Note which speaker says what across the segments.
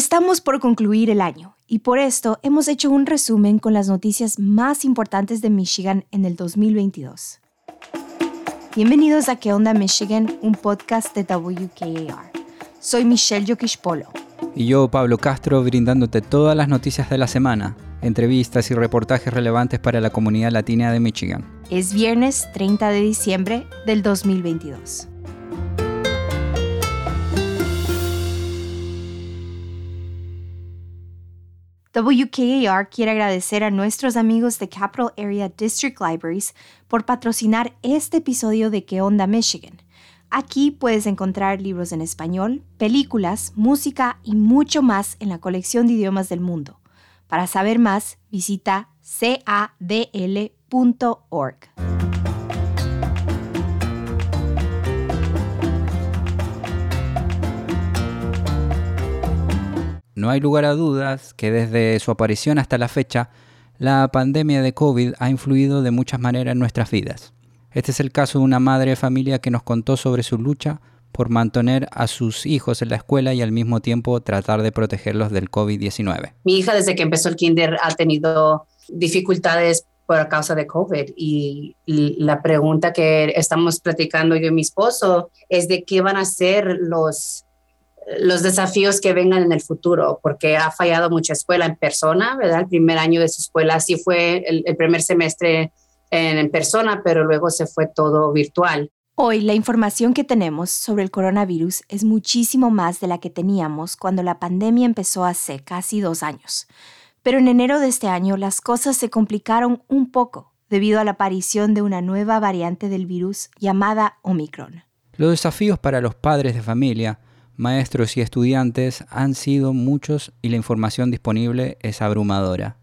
Speaker 1: Estamos por concluir el año y por esto hemos hecho un resumen con las noticias más importantes de Michigan en el 2022. Bienvenidos a ¿Qué onda Michigan? Un podcast de WKAR. Soy Michelle Yokishpolo.
Speaker 2: Y yo, Pablo Castro, brindándote todas las noticias de la semana, entrevistas y reportajes relevantes para la comunidad latina de Michigan.
Speaker 1: Es viernes 30 de diciembre del 2022. WKAR quiere agradecer a nuestros amigos de Capital Area District Libraries por patrocinar este episodio de ¿Qué onda Michigan? Aquí puedes encontrar libros en español, películas, música y mucho más en la colección de idiomas del mundo. Para saber más, visita cadl.org.
Speaker 2: No hay lugar a dudas que desde su aparición hasta la fecha, la pandemia de COVID ha influido de muchas maneras en nuestras vidas. Este es el caso de una madre de familia que nos contó sobre su lucha por mantener a sus hijos en la escuela y al mismo tiempo tratar de protegerlos del COVID-19.
Speaker 3: Mi hija desde que empezó el kinder ha tenido dificultades por causa de COVID y la pregunta que estamos platicando yo y mi esposo es de qué van a ser los los desafíos que vengan en el futuro, porque ha fallado mucha escuela en persona, ¿verdad? El primer año de su escuela sí fue el, primer semestre en, en persona, pero luego se fue todo virtual.
Speaker 1: Hoy la información que tenemos sobre el coronavirus es muchísimo más de la que teníamos cuando la pandemia empezó hace casi dos años. Pero en enero de este año las cosas se complicaron un poco debido a la aparición de una nueva variante del virus llamada Omicron.
Speaker 2: Los desafíos para los padres de familia maestros y estudiantes han sido muchos y la información disponible es abrumadora.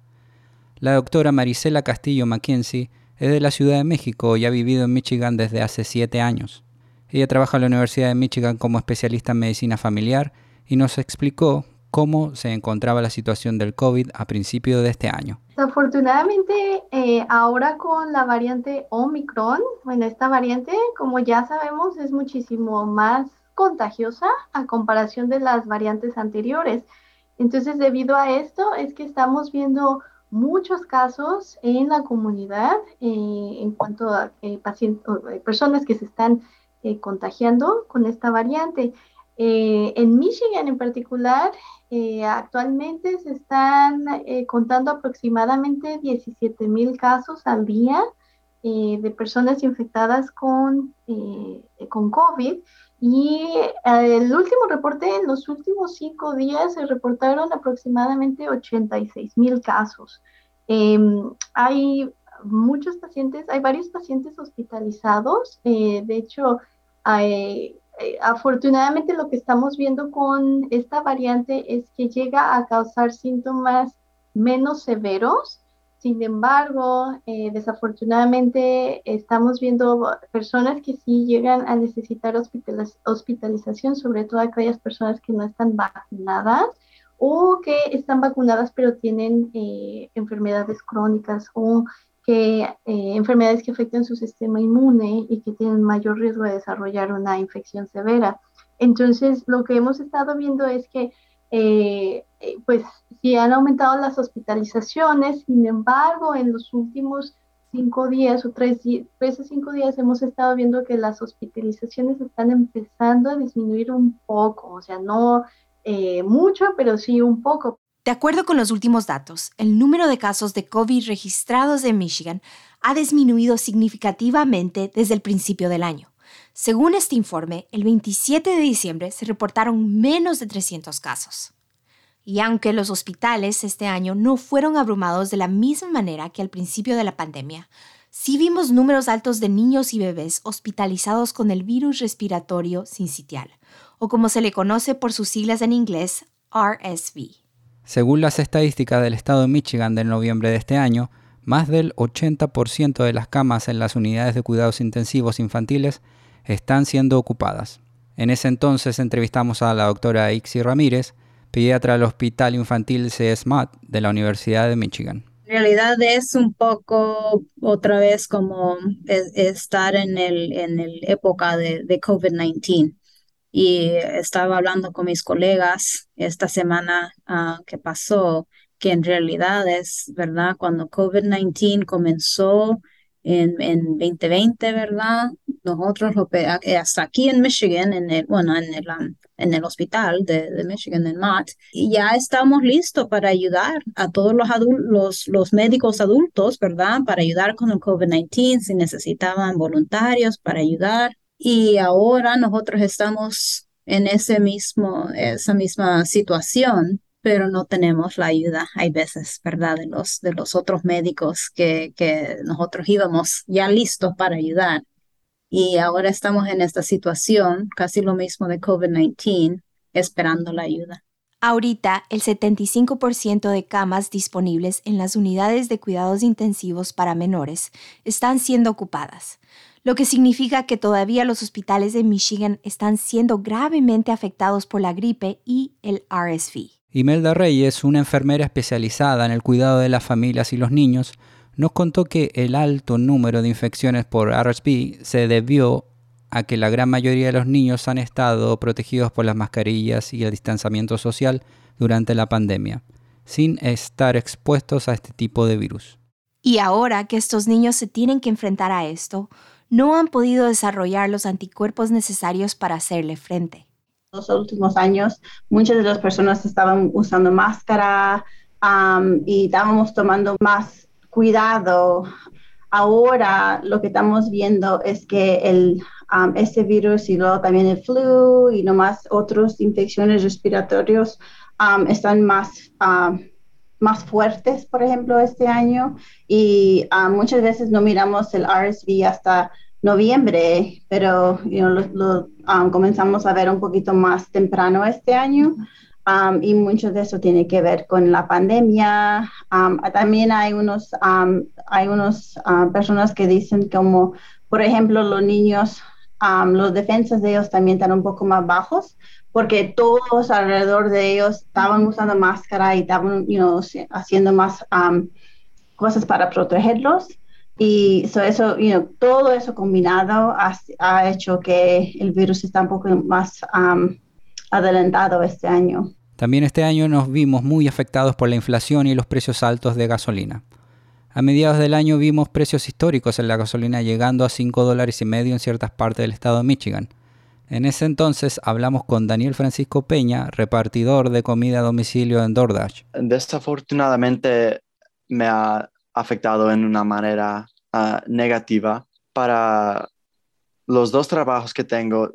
Speaker 2: La doctora Marisela Castillo Mackenzie es de la Ciudad de México y ha vivido en Michigan desde hace siete años. Ella trabaja en la Universidad de Michigan como especialista en medicina familiar y nos explicó cómo se encontraba la situación del COVID a principios de este año.
Speaker 4: Afortunadamente, eh, ahora con la variante Omicron, bueno, esta variante, como ya sabemos, es muchísimo más contagiosa a comparación de las variantes anteriores. Entonces, debido a esto, es que estamos viendo muchos casos en la comunidad eh, en cuanto a eh, eh, personas que se están contagiando con esta variante. en Michigan en particular, actualmente se están contando aproximadamente 17 mil casos al día de personas infectadas con, con COVID y eh, el último reporte, en los últimos cinco días se reportaron aproximadamente 86 mil casos. Em, hay muchos pacientes, hay varios pacientes hospitalizados. Eh, de hecho, eh, afortunadamente lo que estamos viendo con esta variante es que llega a causar síntomas menos severos sin embargo, eh, desafortunadamente estamos viendo personas que sí llegan a necesitar hospitalización, sobre todo aquellas personas que no están vacunadas o que están vacunadas pero tienen eh, enfermedades crónicas o que eh, enfermedades que afectan su sistema inmune y que tienen mayor riesgo de desarrollar una infección severa. Entonces, lo que hemos estado viendo es que pues sí han aumentado las hospitalizaciones, sin embargo, en los últimos cinco días o tres, tres o cinco días hemos estado viendo que las hospitalizaciones están empezando a disminuir un poco, o sea, no eh, mucho, pero sí un poco.
Speaker 1: De acuerdo con los últimos datos, el número de casos de COVID registrados en Michigan ha disminuido significativamente desde el principio del año. Según este informe, el 27 de diciembre se reportaron menos de 300 casos. Y aunque los hospitales este año no fueron abrumados de la misma manera que al principio de la pandemia, sí vimos números altos de niños y bebés hospitalizados con el virus respiratorio sincitial, o como se le conoce por sus siglas en inglés, RSV.
Speaker 2: Según las estadísticas del estado de Michigan del noviembre de este año, más del 80% de las camas en las unidades de cuidados intensivos infantiles están siendo ocupadas. En ese entonces entrevistamos a la doctora Ixi Ramírez, pediatra del Hospital Infantil CSMAT de la Universidad de Michigan.
Speaker 5: En realidad es un poco otra vez como estar en el en el época de, de COVID-19. y estaba hablando con mis colegas esta semana uh, que pasó, que en realidad es, ¿verdad? Cuando COVID-19 comenzó en, en 2020, ¿verdad? Nosotros lo, hasta aquí en Michigan, en el, bueno, en el, um, en el hospital de, Michigan, en Mott, y ya estamos listos para ayudar a todos los, los, los médicos adultos, ¿verdad? Para ayudar con el COVID-19, si necesitaban voluntarios para ayudar. Y ahora nosotros estamos en ese mismo, esa misma situación pero no tenemos la ayuda, hay veces, ¿verdad?, de los, de los otros médicos que, que nosotros íbamos ya listos para ayudar. Y ahora estamos en esta situación, casi lo mismo de COVID-19, esperando la ayuda.
Speaker 1: Ahorita, el 75% de camas disponibles en las unidades de cuidados intensivos para menores están siendo ocupadas, lo que significa que todavía los hospitales de Michigan están siendo gravemente afectados por la gripe y el RSV.
Speaker 2: Imelda Reyes, una enfermera especializada en el cuidado de las familias y los niños, nos contó que el alto número de infecciones por RSV se debió a que la gran mayoría de los niños han estado protegidos por las mascarillas y el distanciamiento social durante la pandemia, sin estar expuestos a este tipo de virus.
Speaker 1: Y ahora que estos niños se tienen que enfrentar a esto, no han podido desarrollar los anticuerpos necesarios para hacerle frente
Speaker 6: los últimos años muchas de las personas estaban usando máscara y estábamos tomando más cuidado. Ahora lo que estamos viendo es que el, este virus y luego también el flu y nomás otras infecciones respiratorias están más, más fuertes, por ejemplo, este año. Y muchas veces no miramos el RSV hasta noviembre, pero lo, um, comenzamos a ver un poquito más temprano este año. Um, y mucho de eso tiene que ver con la pandemia. Um, también hay unos, hay unos uh, personas que dicen como, por ejemplo, los niños, los defensas de ellos también están un poco más bajos porque todos alrededor de ellos estaban usando máscara y estaban haciendo más cosas para protegerlos. Y eso, todo eso combinado ha, hecho que el virus está un poco más adelantado este año.
Speaker 2: También este año nos vimos muy afectados por la inflación y los precios altos de gasolina. A mediados del año vimos precios históricos en la gasolina llegando a 5 dólares y medio en ciertas partes del estado de Michigan. En ese entonces hablamos con Daniel Francisco Peña, repartidor de comida a domicilio en DoorDash.
Speaker 7: Desafortunadamente me ha afectado en una manera ah, negativa. Para los dos trabajos que tengo,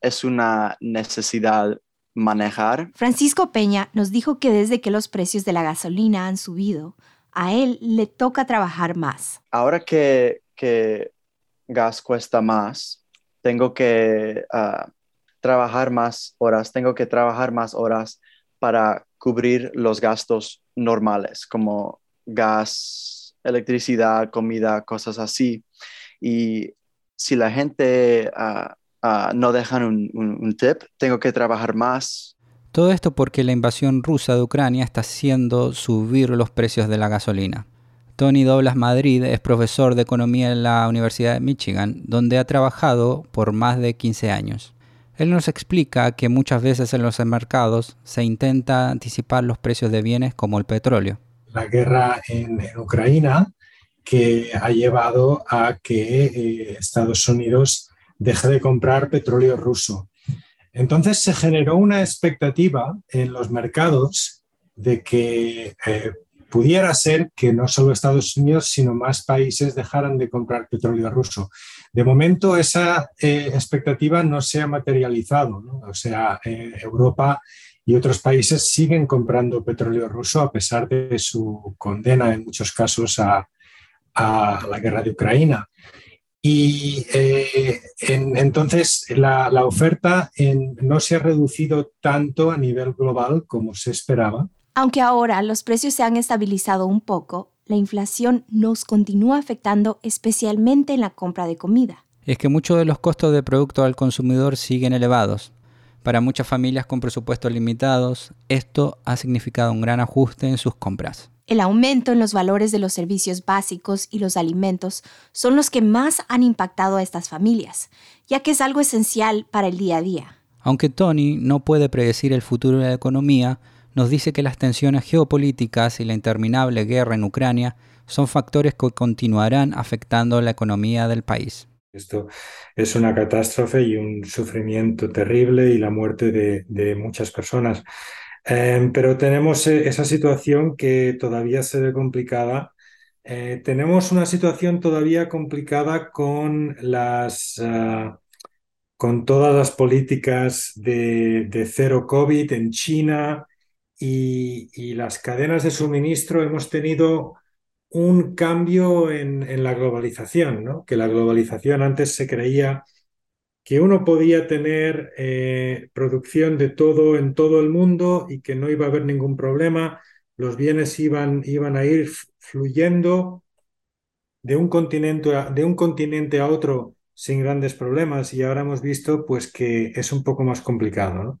Speaker 7: es una necesidad manejar.
Speaker 1: Francisco Peña nos dijo que desde que los precios de la gasolina han subido, a él le toca trabajar más.
Speaker 7: Ahora que, que gas cuesta más, tengo que ah, trabajar más horas, tengo que trabajar más horas para cubrir los gastos normales, como gas, electricidad, comida, cosas así. Y si la gente ah, ah, no dejan un, un, tip, tengo que trabajar más.
Speaker 2: Todo esto porque la invasión rusa de Ucrania está haciendo subir los precios de la gasolina. Tony Doblas Madrid es profesor de economía en la Universidad de Michigan, donde ha trabajado por más de 15 años. Él nos explica que muchas veces en los mercados se intenta anticipar los precios de bienes como el petróleo
Speaker 8: la guerra en, Ucrania, que ha llevado a que eh, Estados Unidos deje de comprar petróleo ruso. Entonces se generó una expectativa en los mercados de que eh, pudiera ser que no solo Estados Unidos, sino más países dejaran de comprar petróleo ruso. De momento esa eh, expectativa no se ha materializado. O sea, Europa y otros países siguen comprando petróleo ruso a pesar de su condena en muchos casos a, la guerra de Ucrania. Y eh, entonces la, oferta no se ha reducido tanto a nivel global como se esperaba.
Speaker 1: Aunque ahora los precios se han estabilizado un poco, la inflación nos continúa afectando especialmente en la compra de comida.
Speaker 2: Es que muchos de los costos de producto al consumidor siguen elevados. Para muchas familias con presupuestos limitados, esto ha significado un gran ajuste en sus compras.
Speaker 1: El aumento en los valores de los servicios básicos y los alimentos son los que más han impactado a estas familias, ya que es algo esencial para el día a día.
Speaker 2: Aunque Tony no puede predecir el futuro de la economía, nos dice que las tensiones geopolíticas y la interminable guerra en Ucrania son factores que continuarán afectando la economía del país.
Speaker 8: Esto es una catástrofe y un sufrimiento terrible y la muerte de, muchas personas. Em, pero tenemos eh, esa situación que todavía se ve complicada. Eh, tenemos una situación todavía complicada con las, ah, con todas las políticas de, de, cero COVID en China y, y las cadenas de suministro. Hemos tenido un cambio en, la globalización, ¿no? que la globalización antes se creía que uno podía tener eh, producción de todo en todo el mundo y que no iba a haber ningún problema, los bienes iban, iban a ir fluyendo de un, continente a, de un continente a otro sin grandes problemas y ahora hemos visto pues que es un poco más complicado.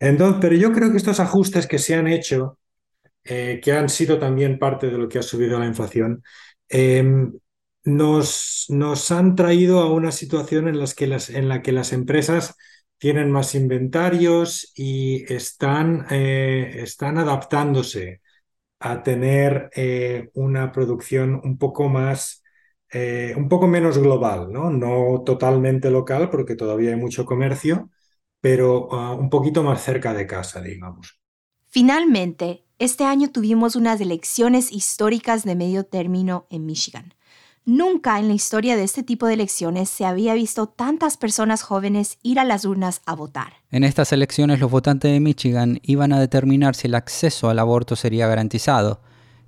Speaker 8: Entonces, pero yo creo que estos ajustes que se han hecho eh, que han sido también parte de lo que ha subido la inflación, em, nos, han traído a una situación en, las que las, en la que las empresas tienen más inventarios y están, eh, adaptándose a tener eh, una producción un poco más, un poco menos global, ¿no? no totalmente local porque todavía hay mucho comercio, pero ah, un poquito más cerca de casa, digamos.
Speaker 1: Finalmente, este año tuvimos unas elecciones históricas de medio término en Michigan. Nunca en la historia de este tipo de elecciones se había visto tantas personas jóvenes ir a las urnas a votar.
Speaker 2: En estas elecciones los votantes de Michigan iban a determinar si el acceso al aborto sería garantizado,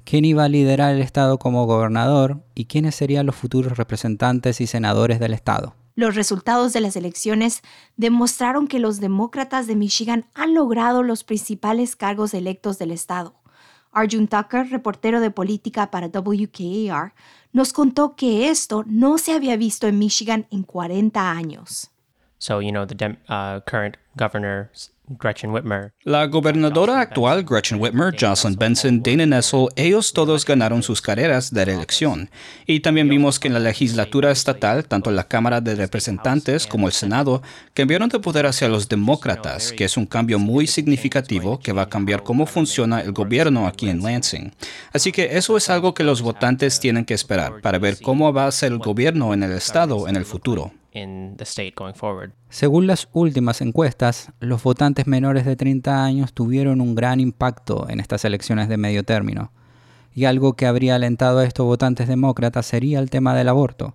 Speaker 2: quién iba a liderar el estado como gobernador y quiénes serían los futuros representantes y senadores del estado.
Speaker 1: Los resultados de las elecciones demostraron que los demócratas de Michigan han logrado los principales cargos electos del estado. Arjun Tucker, reportero de política para WKAR, nos contó que esto no se había visto en Michigan en 40 años.
Speaker 9: So, you know, the uh, current governor Gretchen Whitmer.
Speaker 10: La gobernadora actual, Gretchen Whitmer, Jocelyn Benson, Dana Nessel, ellos todos ganaron sus carreras de reelección. Y también vimos que en la legislatura estatal, tanto la Cámara de Representantes como el Senado, cambiaron de poder hacia los demócratas, que es un cambio muy significativo que va a cambiar cómo funciona el gobierno aquí en Lansing. Así que eso es algo que los votantes tienen que esperar para ver cómo va a ser el gobierno en el estado en el futuro.
Speaker 2: Según las últimas encuestas, los votantes menores de 30 años tuvieron un gran impacto en estas elecciones de medio término, y algo que habría alentado a estos votantes demócratas sería el tema del aborto.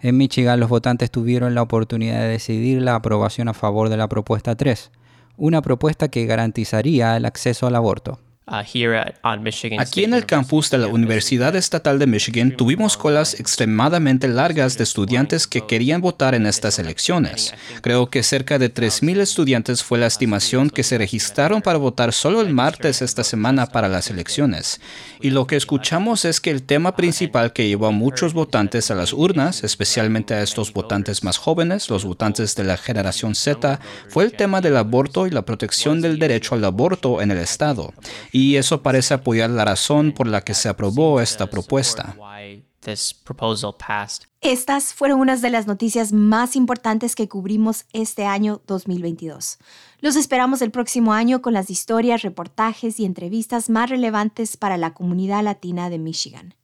Speaker 2: En Michigan los votantes tuvieron la oportunidad de decidir la aprobación a favor de la propuesta 3, una propuesta que garantizaría el acceso al aborto.
Speaker 10: Uh, Aquí en el campus de la Universidad Estatal de Michigan tuvimos colas extremadamente largas de estudiantes que querían votar en estas elecciones. Creo que cerca de 3.000 estudiantes fue la estimación que se registraron para votar solo el martes esta semana para las elecciones. Y lo que escuchamos es que el tema principal que llevó a muchos votantes a las urnas, especialmente a estos votantes más jóvenes, los votantes de la generación Z, fue el tema del aborto y la protección del derecho al aborto en el Estado. y eso parece apoyar la razón por la que se aprobó esta propuesta.
Speaker 1: Estas fueron unas de las noticias más importantes que cubrimos este año 2022. Los esperamos el próximo año con las historias, reportajes y entrevistas más relevantes para la comunidad latina de Michigan.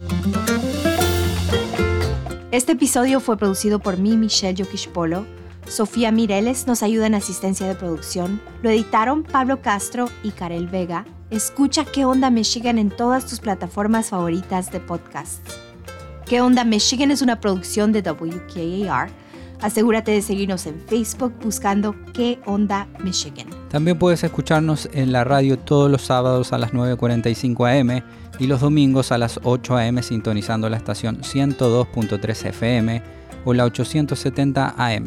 Speaker 1: Este episodio fue producido por mí, Michelle Yokishpolo. Sofía Mireles nos ayuda en asistencia de producción. Lo editaron Pablo Castro y Karel Vega Escucha ¿Qué onda Michigan en todas tus plataformas favoritas de podcasts. ¿Qué onda Michigan es una producción de WKAR. Asegúrate de seguirnos en Facebook buscando ¿Qué onda Michigan?
Speaker 2: También puedes escucharnos en la radio todos los sábados a las 9.45 am y los domingos a las 8 am sintonizando la estación 102.3 FM o la 870 AM.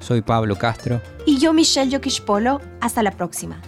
Speaker 2: Soy Pablo Castro.
Speaker 1: Y yo Michelle Polo. Hasta la próxima.